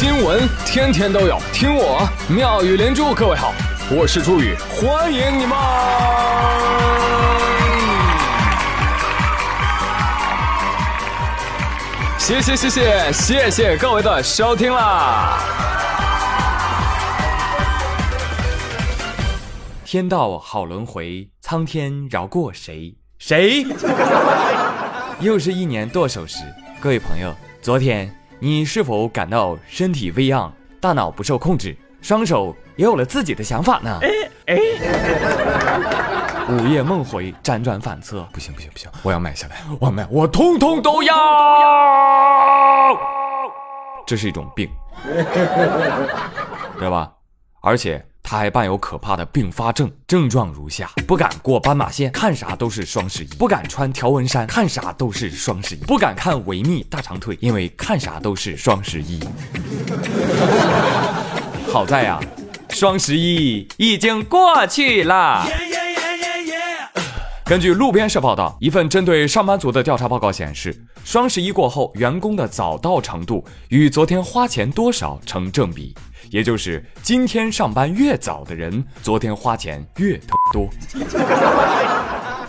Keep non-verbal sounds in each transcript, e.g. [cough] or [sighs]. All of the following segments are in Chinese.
新闻天天都有，听我妙语连珠。各位好，我是朱宇，欢迎你们！谢谢谢谢谢谢各位的收听啦！天道好轮回，苍天饶过谁？谁？[laughs] 又是一年剁手时，各位朋友，昨天你是否感到身体微恙，大脑不受控制，双手也有了自己的想法呢？哎哎，午夜梦回，辗转反侧，不行不行不行，我要买下来，我要买，我通通都要。这是一种病，知道吧？而且。他还伴有可怕的并发症，症状如下：不敢过斑马线，看啥都是双十一；不敢穿条纹衫，看啥都是双十一；不敢看维密大长腿，因为看啥都是双十一。[laughs] 好在呀，双十一已经过去了。根据路边社报道，一份针对上班族的调查报告显示，双十一过后，员工的早到程度与昨天花钱多少成正比。也就是今天上班越早的人，昨天花钱越多。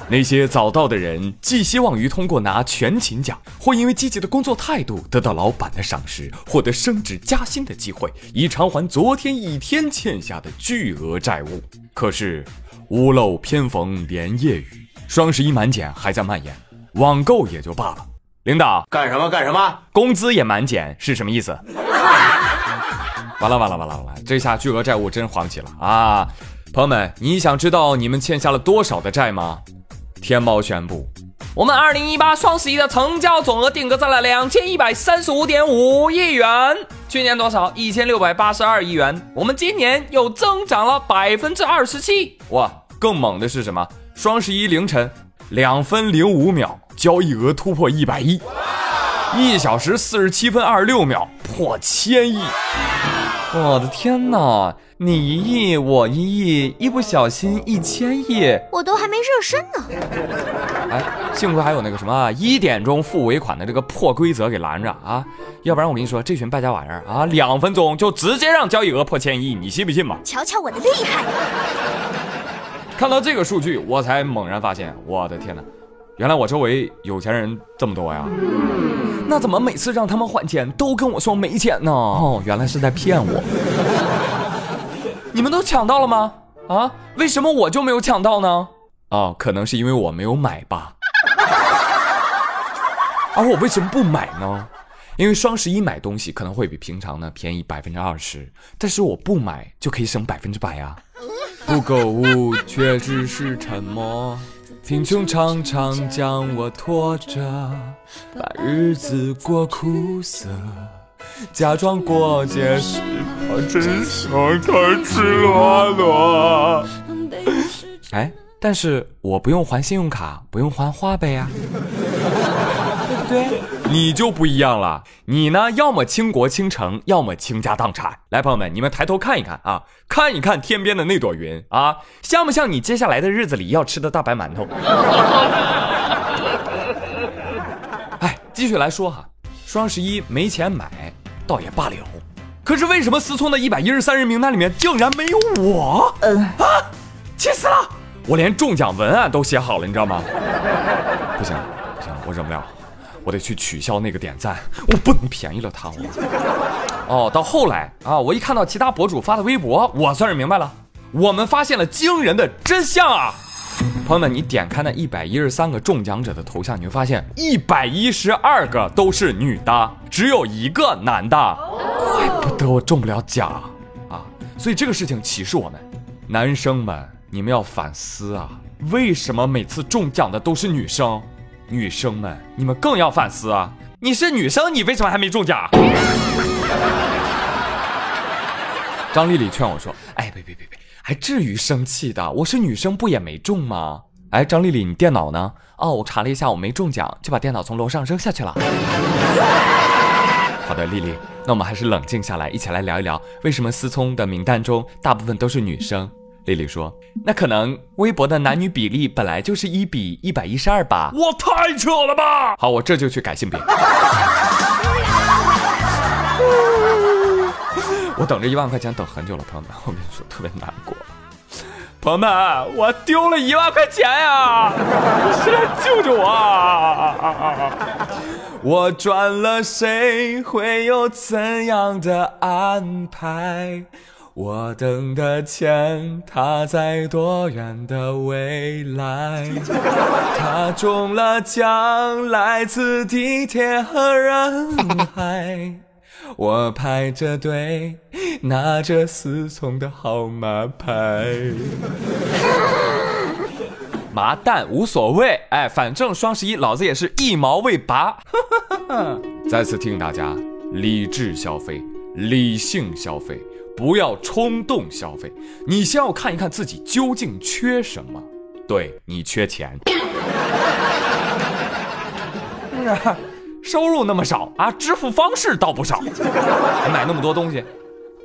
那些早到的人，寄希望于通过拿全勤奖，或因为积极的工作态度得到老板的赏识，获得升职加薪的机会，以偿还昨天一天欠下的巨额债务。可是，屋漏偏逢连夜雨，双十一满减还在蔓延，网购也就罢了。领导干什么干什么？工资也满减是什么意思？完了完了完了完了！这下巨额债务真还不起了啊！朋友们，你想知道你们欠下了多少的债吗？天猫宣布，我们二零一八双十一的成交总额定格在了两千一百三十五点五亿元，去年多少？一千六百八十二亿元。我们今年又增长了百分之二十七。哇！更猛的是什么？双十一凌晨两分零五秒，交易额突破一百亿。一小时四十七分二十六秒破千亿，我的天哪！你一亿，我一亿，一不小心一千亿，我都还没热身呢。哎，幸亏还有那个什么一点钟付尾款的这个破规则给拦着啊，要不然我跟你说，这群败家玩意儿啊，两分钟就直接让交易额破千亿，你信不信吧？瞧瞧我的厉害！看到这个数据，我才猛然发现，我的天哪！原来我周围有钱人这么多呀？那怎么每次让他们还钱都跟我说没钱呢？哦，原来是在骗我。你们都抢到了吗？啊？为什么我就没有抢到呢？哦，可能是因为我没有买吧。而 [laughs] 我为什么不买呢？因为双十一买东西可能会比平常呢便宜百分之二十，但是我不买就可以省百分之百呀。不购物却只是沉默。贫穷常常将我拖着，把日子过苦涩，假装过节时我真相开赤裸裸。[laughs] 哎，但是我不用还信用卡，不用还花呗呀，对不对？你就不一样了，你呢，要么倾国倾城，要么倾家荡产。来，朋友们，你们抬头看一看啊，看一看天边的那朵云啊，像不像你接下来的日子里要吃的大白馒头？[laughs] 哎，继续来说哈，双十一没钱买倒也罢了，可是为什么思聪的一百一十三人名单里面竟然没有我？嗯啊，气死了！我连中奖文案都写好了，你知道吗？不行不行，我忍不了。我得去取消那个点赞，我不能便宜了他。哦，到后来啊，我一看到其他博主发的微博，我算是明白了，我们发现了惊人的真相啊！朋友们，你点开那一百一十三个中奖者的头像，你会发现一百一十二个都是女的，只有一个男的，怪不得我中不了奖啊！所以这个事情启示我们，男生们，你们要反思啊，为什么每次中奖的都是女生？女生们，你们更要反思啊！你是女生，你为什么还没中奖？张丽丽劝我说：“哎，别别别别，还至于生气的？我是女生，不也没中吗？”哎，张丽丽，你电脑呢？哦，我查了一下，我没中奖，就把电脑从楼上扔下去了。好的，丽丽，那我们还是冷静下来，一起来聊一聊，为什么思聪的名单中大部分都是女生？丽丽说：“那可能微博的男女比例本来就是一比一百一十二吧。”我太扯了吧！好，我这就去改性别。[laughs] 我等这一万块钱等很久了，朋友们，我跟你说特别难过。朋友们，我丢了一万块钱呀！谁来救救我啊！[laughs] 我转了，谁会有怎样的安排？我等的钱，它在多远的未来？[laughs] 它中了奖，来自地铁和人海。我排着队，拿着思聪的号码牌。麻蛋无所谓，哎，反正双十一老子也是一毛未拔。[laughs] 再次提醒大家，理智消费，理性消费，不要冲动消费。你先要看一看自己究竟缺什么。对你缺钱。是不是收入那么少啊，支付方式倒不少，还买那么多东西。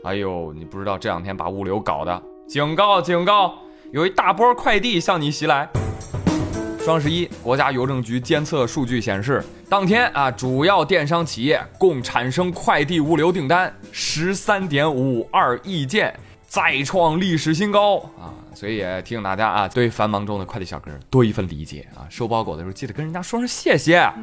哎呦，你不知道这两天把物流搞的，警告警告，有一大波快递向你袭来。双十一，国家邮政局监测数据显示，当天啊，主要电商企业共产生快递物流订单十三点五二亿件，再创历史新高啊！所以也提醒大家啊，对繁忙中的快递小哥多一份理解啊！收包裹的时候记得跟人家说声谢谢啊！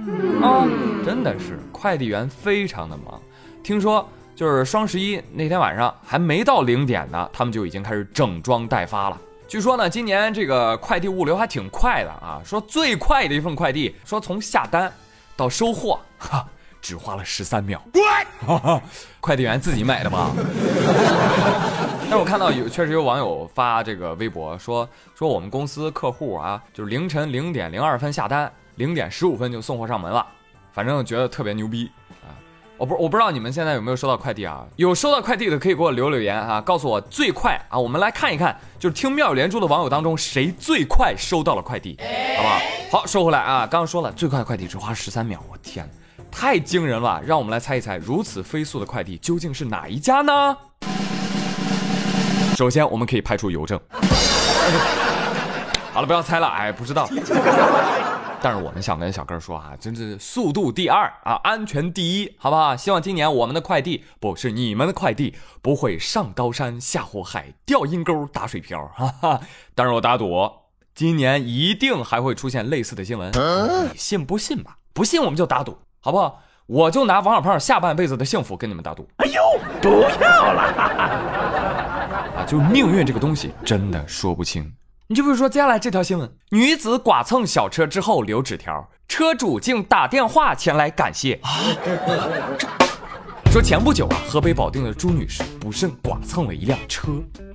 真的是快递员非常的忙，听说就是双十一那天晚上还没到零点呢，他们就已经开始整装待发了。据说呢，今年这个快递物流还挺快的啊，说最快的一份快递，说从下单到收货，哈。只花了十三秒，[laughs] 快递员自己买的吧？[laughs] 但我看到有确实有网友发这个微博说说我们公司客户啊，就是凌晨零点零二分下单，零点十五分就送货上门了，反正觉得特别牛逼啊！我不我不知道你们现在有没有收到快递啊？有收到快递的可以给我留留言啊，告诉我最快啊！我们来看一看，就是听妙语连珠的网友当中谁最快收到了快递，好不好？好，说回来啊，刚刚说了最快快递只花十三秒，我天！太惊人了！让我们来猜一猜，如此飞速的快递究竟是哪一家呢？首先，我们可以排除邮政。[laughs] 好了，不要猜了，哎，不知道。但是我们想跟小哥说啊，真是速度第二啊，安全第一，好不好？希望今年我们的快递不是你们的快递，不会上刀山下火海，掉阴沟打水漂，哈哈。但是我打赌，今年一定还会出现类似的新闻，你信不信吧？不信我们就打赌。好不好？我就拿王小胖下半辈子的幸福跟你们打赌。哎呦，不要了！啊，就命运这个东西真的说不清。你就比如说接下来这条新闻：女子剐蹭小车之后留纸条，车主竟打电话前来感谢。说前不久啊，河北保定的朱女士不慎剐蹭了一辆车，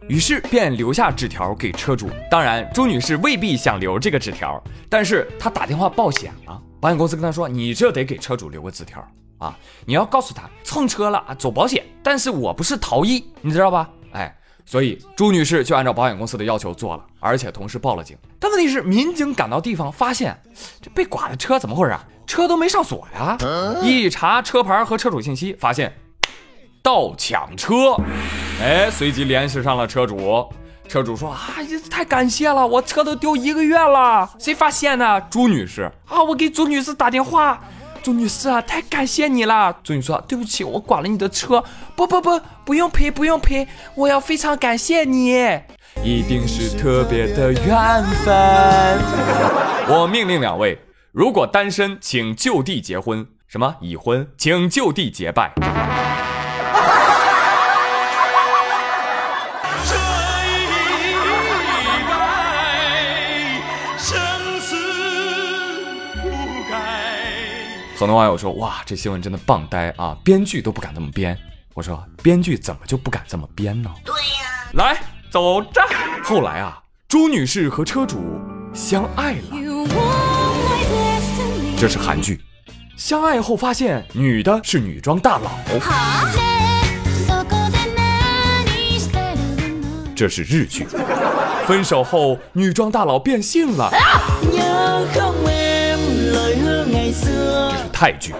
于是便留下纸条给车主。当然，朱女士未必想留这个纸条，但是她打电话报险了。保险公司跟她说：“你这得给车主留个纸条啊！你要告诉他蹭车了啊，走保险。但是我不是逃逸，你知道吧？哎，所以朱女士就按照保险公司的要求做了，而且同时报了警。但问题是，民警赶到地方发现，这被剐的车怎么回事啊？车都没上锁呀！一查车牌和车主信息，发现盗抢车。哎，随即联系上了车主。”车主说：“啊，太感谢了，我车都丢一个月了，谁发现的？朱女士啊，我给朱女士打电话，朱女士啊，太感谢你了。朱女士说：对不起，我剐了你的车，不不不，不用赔，不用赔，我要非常感谢你，一定是特别的缘分。我命令两位，如果单身，请就地结婚；什么已婚，请就地结拜。”很多网友说：“哇，这新闻真的棒呆啊！编剧都不敢这么编。”我说：“编剧怎么就不敢这么编呢？”对呀，来走着。后来啊，朱女士和车主相爱了。这是韩剧，相爱后发现女的是女装大佬。这是日剧，分手后女装大佬变性了。泰剧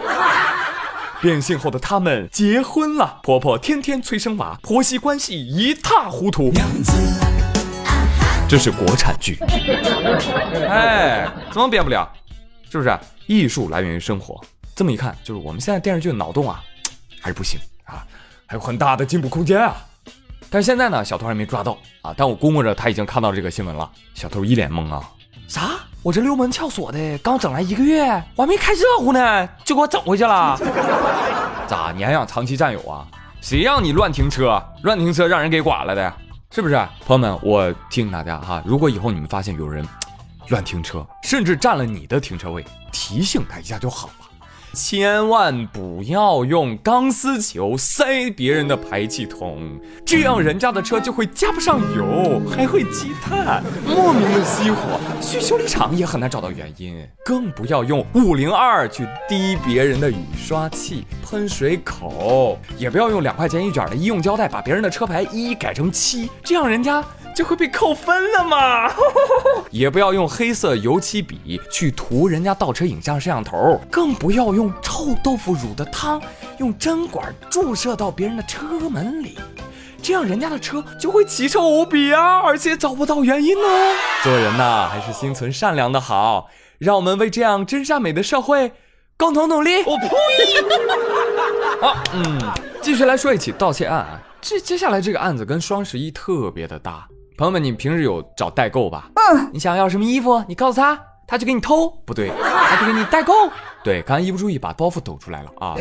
变性后的他们结婚了，婆婆天天催生娃，婆媳关系一塌糊涂。这是国产剧，[laughs] 哎，怎么变不了？是不是？艺术来源于生活，这么一看，就是我们现在电视剧的脑洞啊，还是不行啊。还有很大的进步空间啊。但是现在呢，小偷还没抓到啊，但我估摸着他已经看到这个新闻了。小偷一脸懵啊，啥？我这溜门撬锁的刚整来一个月，我还没开热乎呢，就给我整回去了。咋？你还想长期占有啊？谁让你乱停车？乱停车让人给剐了的，是不是？朋友们，我提醒大家哈，如果以后你们发现有人乱停车，甚至占了你的停车位，提醒他一下就好了。千万不要用钢丝球塞别人的排气筒，这样人家的车就会加不上油，还会积碳，莫名的熄火。去修理厂也很难找到原因。更不要用五零二去滴别人的雨刷器、喷水口，也不要用两块钱一卷的医用胶带把别人的车牌一一改成七，这样人家。就会被扣分了嘛！[laughs] 也不要用黑色油漆笔去涂人家倒车影像摄像头，更不要用臭豆腐乳的汤用针管注射到别人的车门里，这样人家的车就会奇臭无比啊，而且找不到原因呢。做人呐，还是心存善良的好，让我们为这样真善美的社会共同努力。我呸！好，[laughs] 嗯，继续来说一起盗窃案啊，这接下来这个案子跟双十一特别的大。朋友们，你平时有找代购吧？嗯，你想要什么衣服，你告诉他，他就给你偷，不对，他就给你代购。对，刚才一不注意把包袱抖出来了啊。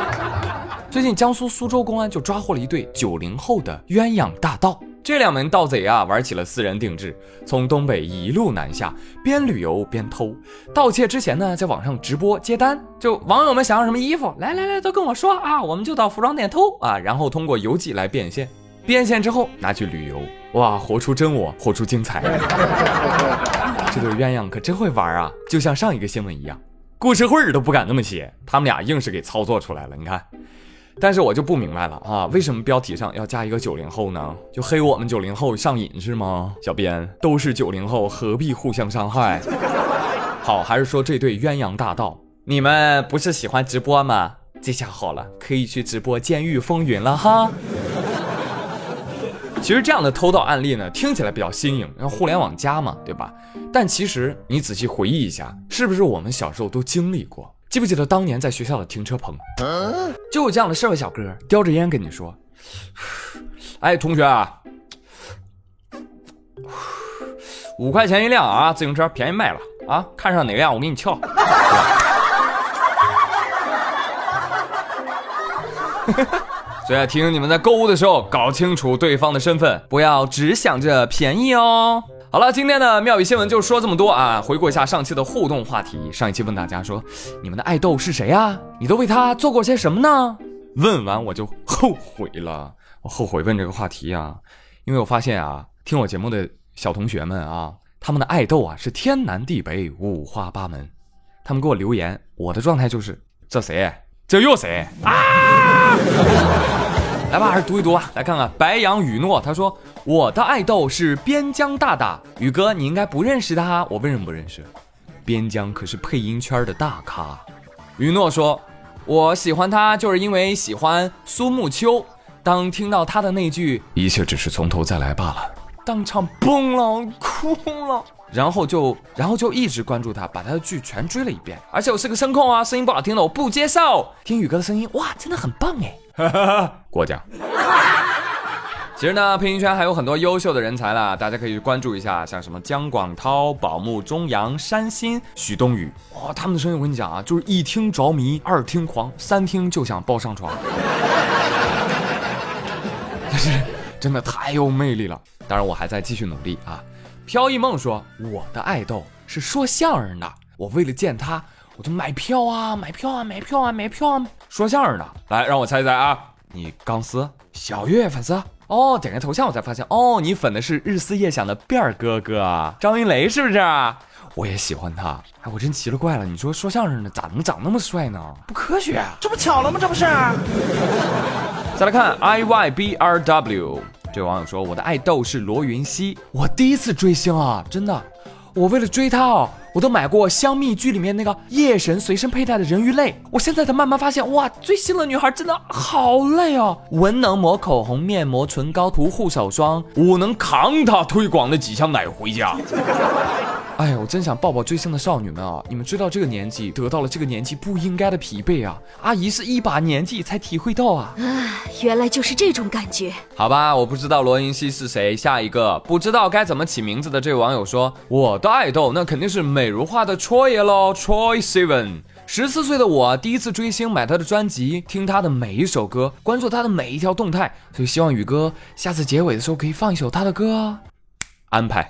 [laughs] 最近江苏苏州公安就抓获了一对九零后的鸳鸯大盗，这两名盗贼啊玩起了私人定制，从东北一路南下，边旅游边偷。盗窃之前呢，在网上直播接单，就网友们想要什么衣服，来来来，都跟我说啊，我们就到服装店偷啊，然后通过邮寄来变现。变现之后拿去旅游，哇，活出真我，活出精彩。这对鸳鸯可真会玩啊，就像上一个新闻一样，故事会儿都不敢那么写，他们俩硬是给操作出来了。你看，但是我就不明白了啊，为什么标题上要加一个九零后呢？就黑我们九零后上瘾是吗？小编都是九零后，何必互相伤害？[laughs] 好，还是说这对鸳鸯大盗，你们不是喜欢直播吗？这下好了，可以去直播《监狱风云》了哈。其实这样的偷盗案例呢，听起来比较新颖，然后互联网加嘛，对吧？但其实你仔细回忆一下，是不是我们小时候都经历过？记不记得当年在学校的停车棚，就有这样的社会小哥叼着烟跟你说：“ [sighs] 哎，同学啊，[sighs] 五块钱一辆啊，自行车便宜卖了啊，看上哪辆我给你撬。[laughs] ”所以提醒你们在购物的时候搞清楚对方的身份，不要只想着便宜哦。好了，今天的妙语新闻就说这么多啊。回顾一下上期的互动话题，上一期问大家说，你们的爱豆是谁啊？你都为他做过些什么呢？问完我就后悔了，我后悔问这个话题啊，因为我发现啊，听我节目的小同学们啊，他们的爱豆啊是天南地北，五花八门。他们给我留言，我的状态就是这谁？这又谁啊？[laughs] 来吧，还是读一读吧。来看看白羊雨诺，他说我的爱豆是边疆大大宇哥，你应该不认识他。我为什么不认识？边疆可是配音圈的大咖。雨诺说，我喜欢他就是因为喜欢苏沐秋。当听到他的那句“一切只是从头再来罢了”，当场崩了，哭了。然后就，然后就一直关注他，把他的剧全追了一遍。而且我是个声控啊，声音不好听的我不接受。听宇哥的声音，哇，真的很棒哎。[laughs] 过奖。其实呢，配音圈还有很多优秀的人才啦，大家可以去关注一下，像什么姜广涛、宝木中阳、山新、许冬雨，哇，他们的声音我跟你讲啊，就是一听着迷，二听狂，三听就想抱上床，[laughs] 但是真的太有魅力了。当然，我还在继续努力啊。飘逸梦说，我的爱豆是说相声的，我为了见他。我就买票啊，买票啊，买票啊，买票啊！说相声的，来让我猜一猜啊，你钢丝小月粉丝哦，点开头像我才发现哦，你粉的是日思夜想的辫儿哥哥张云雷是不是？我也喜欢他，哎，我真奇了怪了，你说说相声的咋能长那么帅呢？不科学，这不巧了吗？这不是。再来看 i y b r w，这位网友说我的爱豆是罗云熙，我第一次追星啊，真的。我为了追她哦，我都买过香蜜剧里面那个夜神随身佩戴的人鱼泪。我现在才慢慢发现，哇，追星的女孩真的好累哦。文能抹口红、面膜、唇膏、涂护手霜，武能扛她推广的几箱奶回家。哎呀，我真想抱抱追星的少女们啊！你们追到这个年纪得到了这个年纪不应该的疲惫啊！阿姨是一把年纪才体会到啊！啊，原来就是这种感觉。好吧，我不知道罗云熙是谁。下一个不知道该怎么起名字的这位网友说：“我的爱豆那肯定是美如画的 Troy 爷喽，Troy Seven。十四岁的我第一次追星，买他的专辑，听他的每一首歌，关注他的每一条动态，所以希望宇哥下次结尾的时候可以放一首他的歌啊。”安排。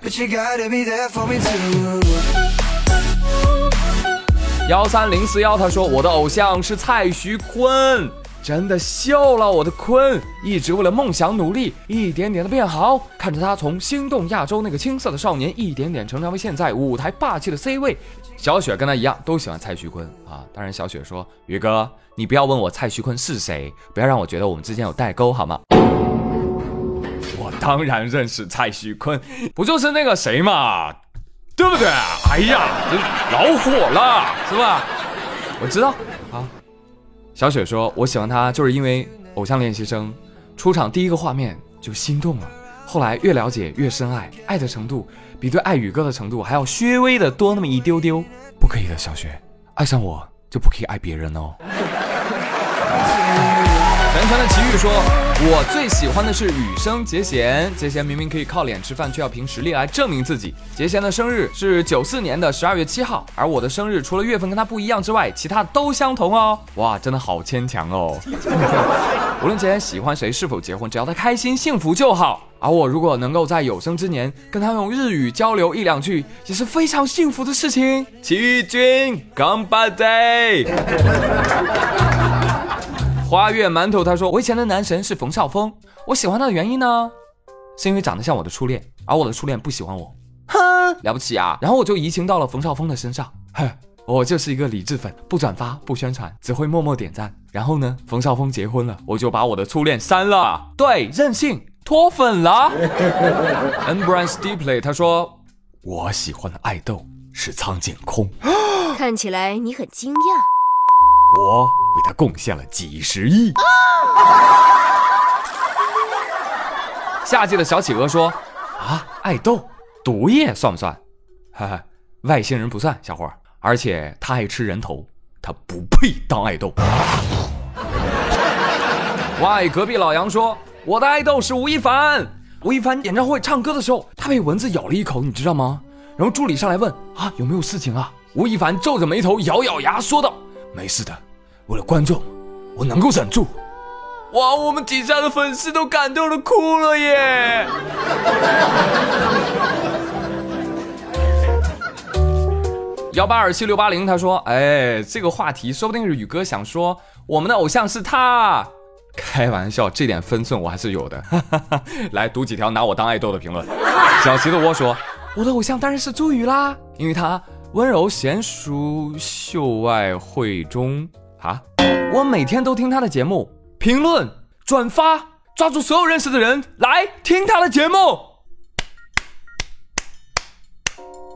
幺三零四幺，他说我的偶像是蔡徐坤，真的秀了我的坤，一直为了梦想努力，一点点的变好，看着他从心动亚洲那个青涩的少年，一点点成长为现在舞台霸气的 C 位。小雪跟他一样都喜欢蔡徐坤啊，当然小雪说宇哥，你不要问我蔡徐坤是谁，不要让我觉得我们之间有代沟好吗？当然认识蔡徐坤，不就是那个谁嘛，对不对？哎呀，这老火了，是吧？我知道啊。小雪说，我喜欢他就是因为《偶像练习生》出场第一个画面就心动了，后来越了解越深爱，爱的程度比对爱宇哥的程度还要稍微的多那么一丢丢。不可以的，小雪，爱上我就不可以爱别人哦。[laughs] 全团的奇遇说：“我最喜欢的是雨生杰贤，杰贤明明可以靠脸吃饭，却要凭实力来证明自己。杰贤的生日是九四年的十二月七号，而我的生日除了月份跟他不一样之外，其他都相同哦。哇，真的好牵强哦！[laughs] 无论杰贤喜欢谁，是否结婚，只要他开心幸福就好。而我如果能够在有生之年跟他用日语交流一两句，也是非常幸福的事情。奇遇君 by day。”花月馒头他说：“我以前的男神是冯绍峰，我喜欢他的原因呢，是因为长得像我的初恋，而我的初恋不喜欢我，哼，了不起啊！然后我就移情到了冯绍峰的身上，哼，我就是一个理智粉，不转发不宣传，只会默默点赞。然后呢，冯绍峰结婚了，我就把我的初恋删了，对，任性脱粉了。[laughs] ”Embrace Deeply 他说：“我喜欢的爱豆是苍井空，[gasps] 看起来你很惊讶。”我为他贡献了几十亿。夏季的小企鹅说：“啊，爱豆毒液算不算？哈哈，外星人不算，小伙儿。而且他爱吃人头，他不配当爱豆。”喂，隔壁老杨说：“我的爱豆是吴亦凡。吴亦凡演唱会唱歌的时候，他被蚊子咬了一口，你知道吗？然后助理上来问：啊，有没有事情啊？吴亦凡皱着眉头，咬咬牙说道。”没事的，为了观众，我能够忍住。哇，我们底下的粉丝都感动的哭了耶！幺八二七六八零，他说：“哎，这个话题说不定是宇哥想说，我们的偶像是他。开玩笑，这点分寸我还是有的。[laughs] 来读几条拿我当爱豆的评论。小齐的窝说：我的偶像当然是朱宇啦，因为他。”温柔贤淑，秀外慧中啊！我每天都听他的节目，评论、转发，抓住所有认识的人来听他的节目。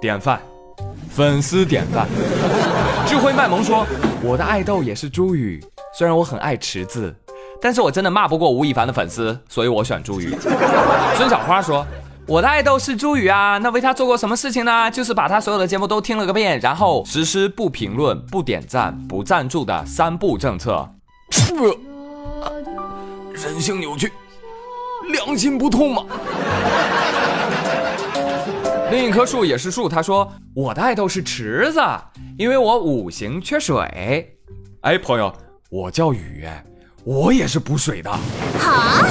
典范，粉丝典范。智慧卖萌说：“我的爱豆也是朱宇，虽然我很爱池子，但是我真的骂不过吴亦凡的粉丝，所以我选朱宇。”孙小花说。我的爱豆是朱宇啊，那为他做过什么事情呢？就是把他所有的节目都听了个遍，然后实施不评论、不点赞、不赞助的三不政策。人性扭曲，良心不痛吗？另一棵树也是树，他说我的爱豆是池子，因为我五行缺水。哎，朋友，我叫雨，我也是补水的。好。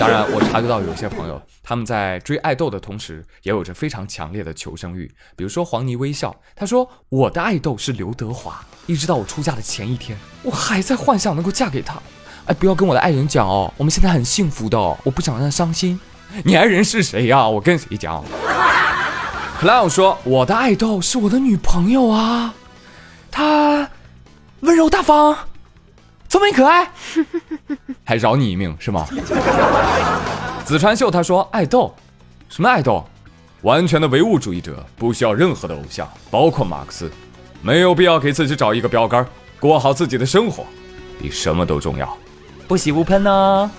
当然，我察觉到有些朋友他们在追爱豆的同时，也有着非常强烈的求生欲。比如说黄泥微笑，他说我的爱豆是刘德华，一直到我出嫁的前一天，我还在幻想能够嫁给他。哎，不要跟我的爱人讲哦，我们现在很幸福的，我不想让他伤心。你爱人是谁呀？我跟谁讲？Cloud 说我的爱豆是我的女朋友啊，她温柔大方，聪明可爱。[laughs] 还饶你一命是吗？子川秀他说：“爱豆，什么爱豆？完全的唯物主义者，不需要任何的偶像，包括马克思，没有必要给自己找一个标杆，过好自己的生活，比什么都重要。”不喜勿喷呢。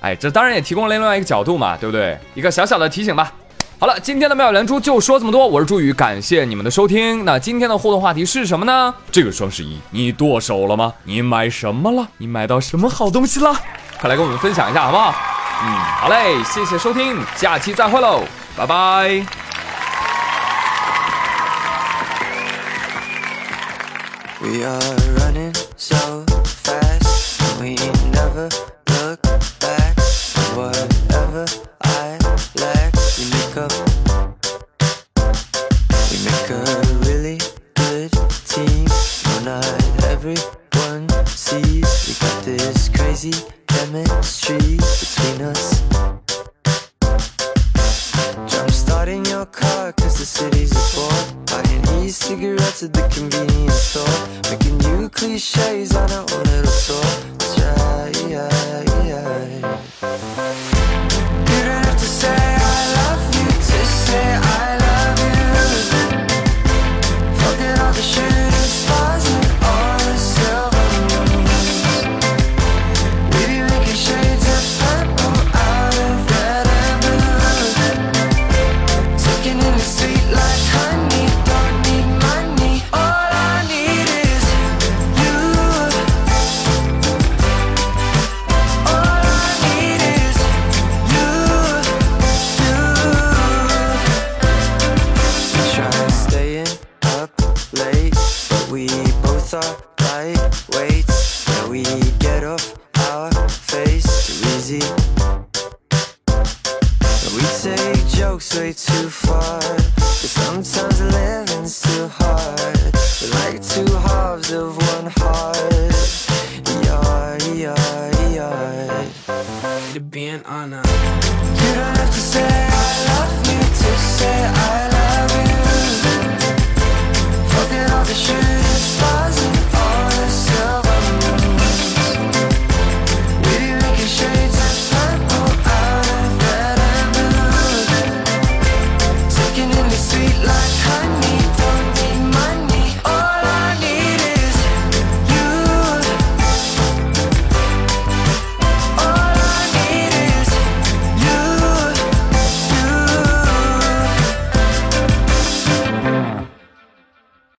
哎，这当然也提供了另外一个角度嘛，对不对？一个小小的提醒吧。好了，今天的妙语连珠就说这么多，我是朱宇，感谢你们的收听。那今天的互动话题是什么呢？这个双十一你剁手了吗？你买什么了？你买到什么好东西了？快来跟我们分享一下好不好？嗯，好嘞，谢谢收听，下期再会喽，拜拜。We are running so fast, we never being on